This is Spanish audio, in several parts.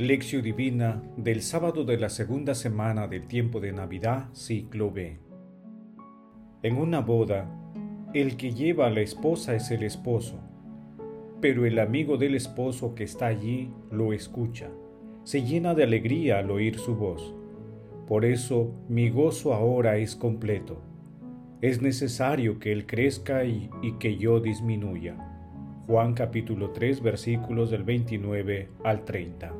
Lección Divina del sábado de la segunda semana del tiempo de Navidad, ciclo B. En una boda, el que lleva a la esposa es el esposo, pero el amigo del esposo que está allí lo escucha, se llena de alegría al oír su voz. Por eso mi gozo ahora es completo. Es necesario que él crezca y, y que yo disminuya. Juan capítulo 3 versículos del 29 al 30.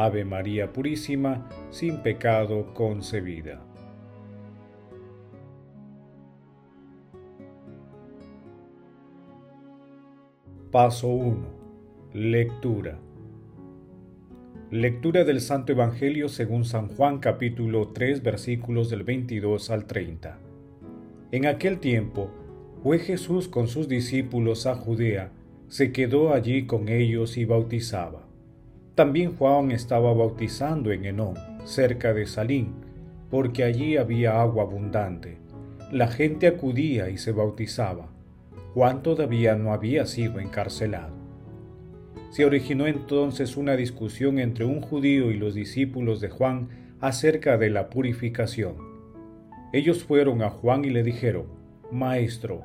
Ave María Purísima, sin pecado concebida. Paso 1. Lectura. Lectura del Santo Evangelio según San Juan capítulo 3 versículos del 22 al 30. En aquel tiempo fue Jesús con sus discípulos a Judea, se quedó allí con ellos y bautizaba. También Juan estaba bautizando en Enón, cerca de Salín, porque allí había agua abundante. La gente acudía y se bautizaba. Juan todavía no había sido encarcelado. Se originó entonces una discusión entre un judío y los discípulos de Juan acerca de la purificación. Ellos fueron a Juan y le dijeron, Maestro,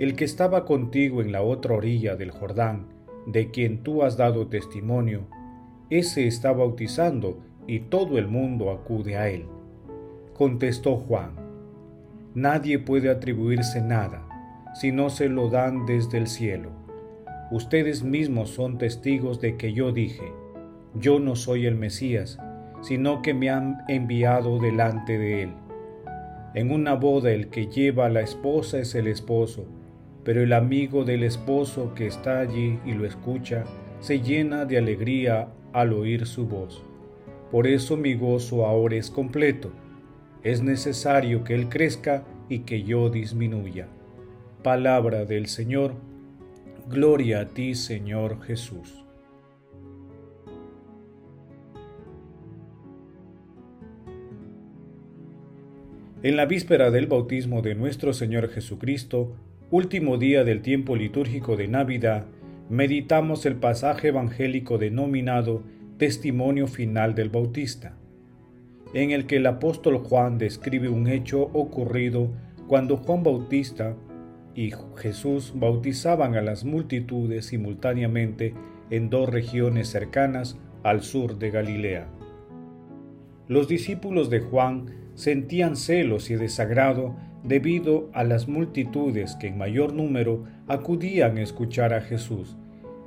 el que estaba contigo en la otra orilla del Jordán, de quien tú has dado testimonio, ese está bautizando y todo el mundo acude a él. Contestó Juan, Nadie puede atribuirse nada si no se lo dan desde el cielo. Ustedes mismos son testigos de que yo dije, yo no soy el Mesías, sino que me han enviado delante de él. En una boda el que lleva a la esposa es el esposo, pero el amigo del esposo que está allí y lo escucha se llena de alegría al oír su voz. Por eso mi gozo ahora es completo. Es necesario que Él crezca y que yo disminuya. Palabra del Señor. Gloria a ti, Señor Jesús. En la víspera del bautismo de nuestro Señor Jesucristo, último día del tiempo litúrgico de Navidad, meditamos el pasaje evangélico denominado Testimonio Final del Bautista, en el que el apóstol Juan describe un hecho ocurrido cuando Juan Bautista y Jesús bautizaban a las multitudes simultáneamente en dos regiones cercanas al sur de Galilea. Los discípulos de Juan sentían celos y desagrado debido a las multitudes que en mayor número acudían a escuchar a Jesús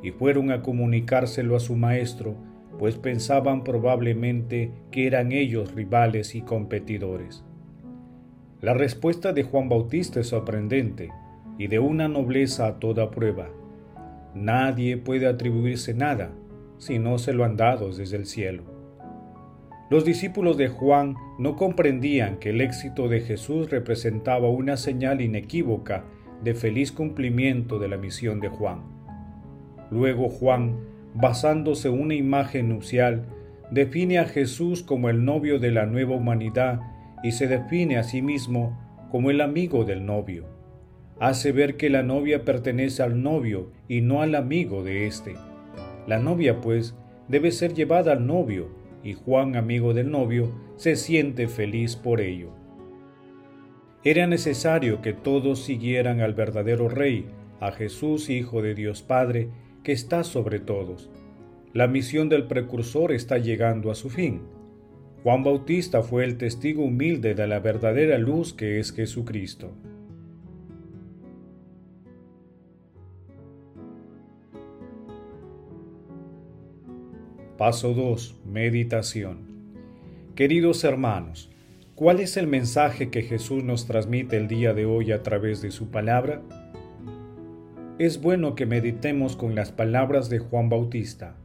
y fueron a comunicárselo a su maestro, pues pensaban probablemente que eran ellos rivales y competidores. La respuesta de Juan Bautista es sorprendente y de una nobleza a toda prueba. Nadie puede atribuirse nada si no se lo han dado desde el cielo. Los discípulos de Juan no comprendían que el éxito de Jesús representaba una señal inequívoca de feliz cumplimiento de la misión de Juan. Luego Juan, basándose en una imagen nupcial, define a Jesús como el novio de la nueva humanidad y se define a sí mismo como el amigo del novio. Hace ver que la novia pertenece al novio y no al amigo de éste. La novia, pues, debe ser llevada al novio, y Juan, amigo del novio, se siente feliz por ello. Era necesario que todos siguieran al verdadero Rey, a Jesús, Hijo de Dios Padre, que está sobre todos. La misión del precursor está llegando a su fin. Juan Bautista fue el testigo humilde de la verdadera luz que es Jesucristo. Paso 2. Meditación. Queridos hermanos, ¿cuál es el mensaje que Jesús nos transmite el día de hoy a través de su palabra? es bueno que meditemos con las palabras de Juan Bautista.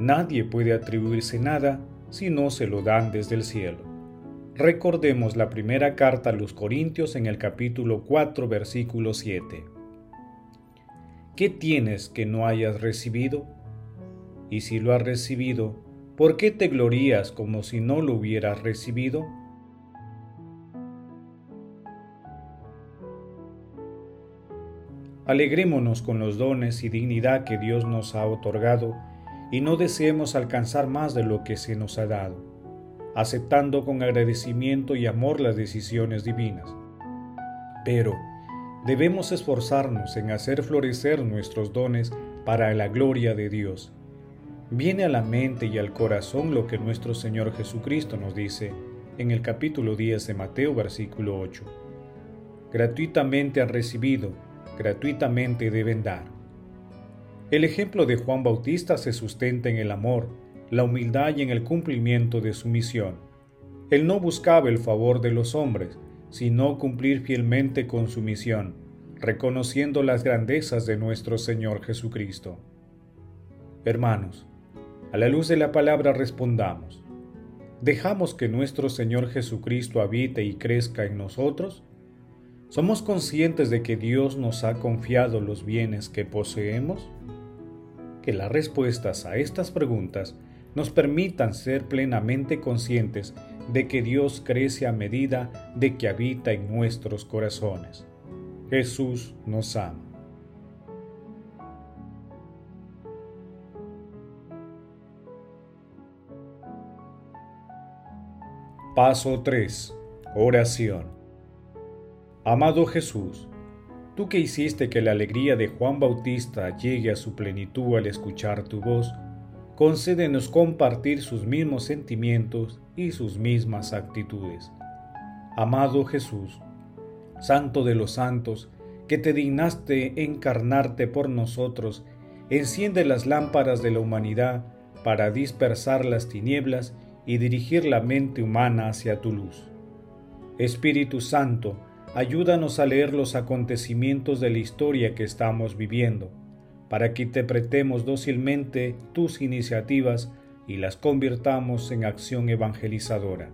Nadie puede atribuirse nada si no se lo dan desde el cielo. Recordemos la primera carta a los Corintios en el capítulo 4, versículo 7. ¿Qué tienes que no hayas recibido? Y si lo has recibido, ¿por qué te glorías como si no lo hubieras recibido? Alegrémonos con los dones y dignidad que Dios nos ha otorgado y no deseemos alcanzar más de lo que se nos ha dado, aceptando con agradecimiento y amor las decisiones divinas. Pero debemos esforzarnos en hacer florecer nuestros dones para la gloria de Dios. Viene a la mente y al corazón lo que nuestro Señor Jesucristo nos dice en el capítulo 10 de Mateo versículo 8. Gratuitamente han recibido, gratuitamente deben dar. El ejemplo de Juan Bautista se sustenta en el amor, la humildad y en el cumplimiento de su misión. Él no buscaba el favor de los hombres, sino cumplir fielmente con su misión, reconociendo las grandezas de nuestro Señor Jesucristo. Hermanos, a la luz de la palabra respondamos, ¿dejamos que nuestro Señor Jesucristo habite y crezca en nosotros? ¿Somos conscientes de que Dios nos ha confiado los bienes que poseemos? Que las respuestas a estas preguntas nos permitan ser plenamente conscientes de que Dios crece a medida de que habita en nuestros corazones. Jesús nos ama. Paso 3. Oración. Amado Jesús, tú que hiciste que la alegría de Juan Bautista llegue a su plenitud al escuchar tu voz, concédenos compartir sus mismos sentimientos y sus mismas actitudes. Amado Jesús, Santo de los santos, que te dignaste encarnarte por nosotros, enciende las lámparas de la humanidad para dispersar las tinieblas y dirigir la mente humana hacia tu luz. Espíritu Santo, ayúdanos a leer los acontecimientos de la historia que estamos viviendo, para que interpretemos dócilmente tus iniciativas y las convirtamos en acción evangelizadora.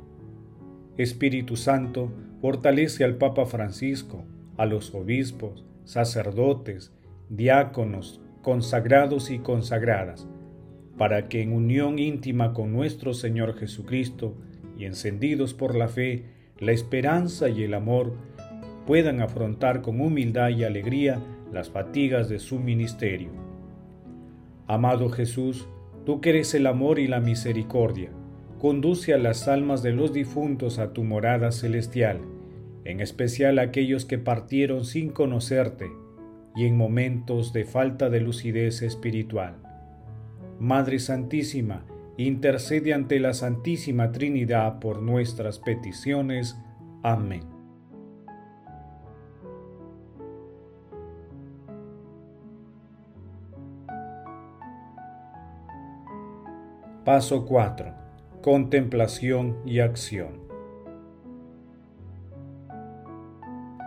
Espíritu Santo, fortalece al Papa Francisco, a los obispos, sacerdotes, diáconos, consagrados y consagradas, para que en unión íntima con nuestro Señor Jesucristo y encendidos por la fe, la esperanza y el amor, puedan afrontar con humildad y alegría las fatigas de su ministerio. Amado Jesús, tú que eres el amor y la misericordia, conduce a las almas de los difuntos a tu morada celestial, en especial a aquellos que partieron sin conocerte y en momentos de falta de lucidez espiritual. Madre Santísima, intercede ante la Santísima Trinidad por nuestras peticiones. Amén. Paso 4. Contemplación y acción.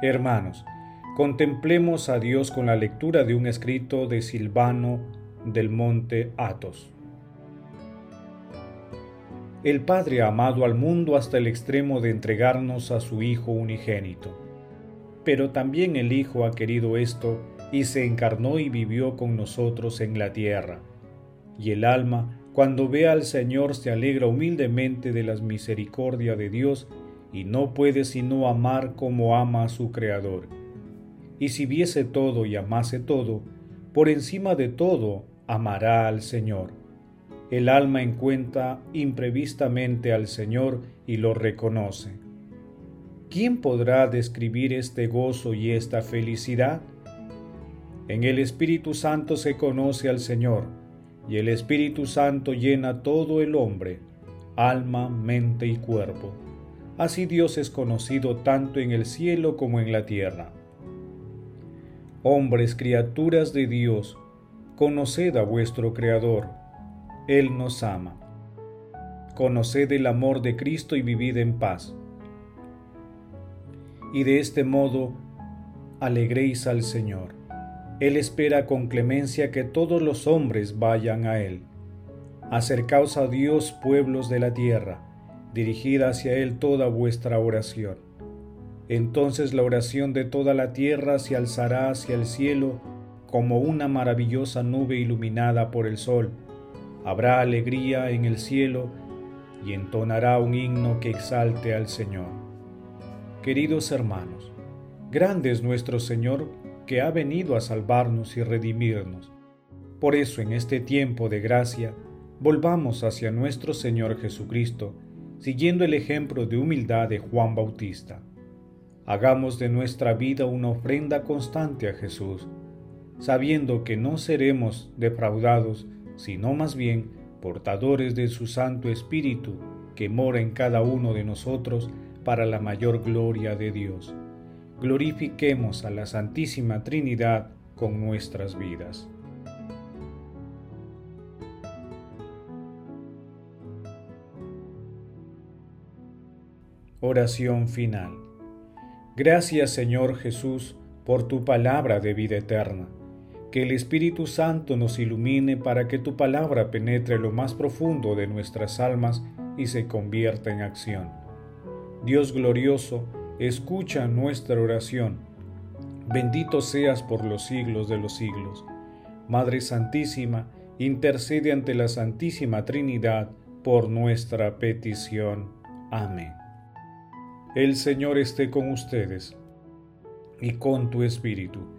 Hermanos, contemplemos a Dios con la lectura de un escrito de Silvano del monte Athos. El Padre ha amado al mundo hasta el extremo de entregarnos a su Hijo unigénito. Pero también el Hijo ha querido esto y se encarnó y vivió con nosotros en la tierra. Y el alma cuando ve al Señor se alegra humildemente de las misericordias de Dios y no puede sino amar como ama a su Creador. Y si viese todo y amase todo, por encima de todo amará al Señor. El alma encuentra imprevistamente al Señor y lo reconoce. ¿Quién podrá describir este gozo y esta felicidad? En el Espíritu Santo se conoce al Señor y el Espíritu Santo llena todo el hombre, alma, mente y cuerpo. Así Dios es conocido tanto en el cielo como en la tierra. Hombres, criaturas de Dios, conoced a vuestro Creador. Él nos ama. Conoced el amor de Cristo y vivid en paz. Y de este modo alegréis al Señor. Él espera con clemencia que todos los hombres vayan a Él. Acercaos a Dios, pueblos de la tierra, dirigid hacia Él toda vuestra oración. Entonces la oración de toda la tierra se alzará hacia el cielo como una maravillosa nube iluminada por el sol. Habrá alegría en el cielo y entonará un himno que exalte al Señor. Queridos hermanos, grande es nuestro Señor que ha venido a salvarnos y redimirnos. Por eso en este tiempo de gracia, volvamos hacia nuestro Señor Jesucristo, siguiendo el ejemplo de humildad de Juan Bautista. Hagamos de nuestra vida una ofrenda constante a Jesús, sabiendo que no seremos defraudados, sino más bien portadores de su Santo Espíritu, que mora en cada uno de nosotros para la mayor gloria de Dios glorifiquemos a la Santísima Trinidad con nuestras vidas. Oración final. Gracias Señor Jesús por tu palabra de vida eterna. Que el Espíritu Santo nos ilumine para que tu palabra penetre lo más profundo de nuestras almas y se convierta en acción. Dios glorioso, escucha nuestra oración. Bendito seas por los siglos de los siglos. Madre Santísima, intercede ante la Santísima Trinidad por nuestra petición. Amén. El Señor esté con ustedes y con tu Espíritu.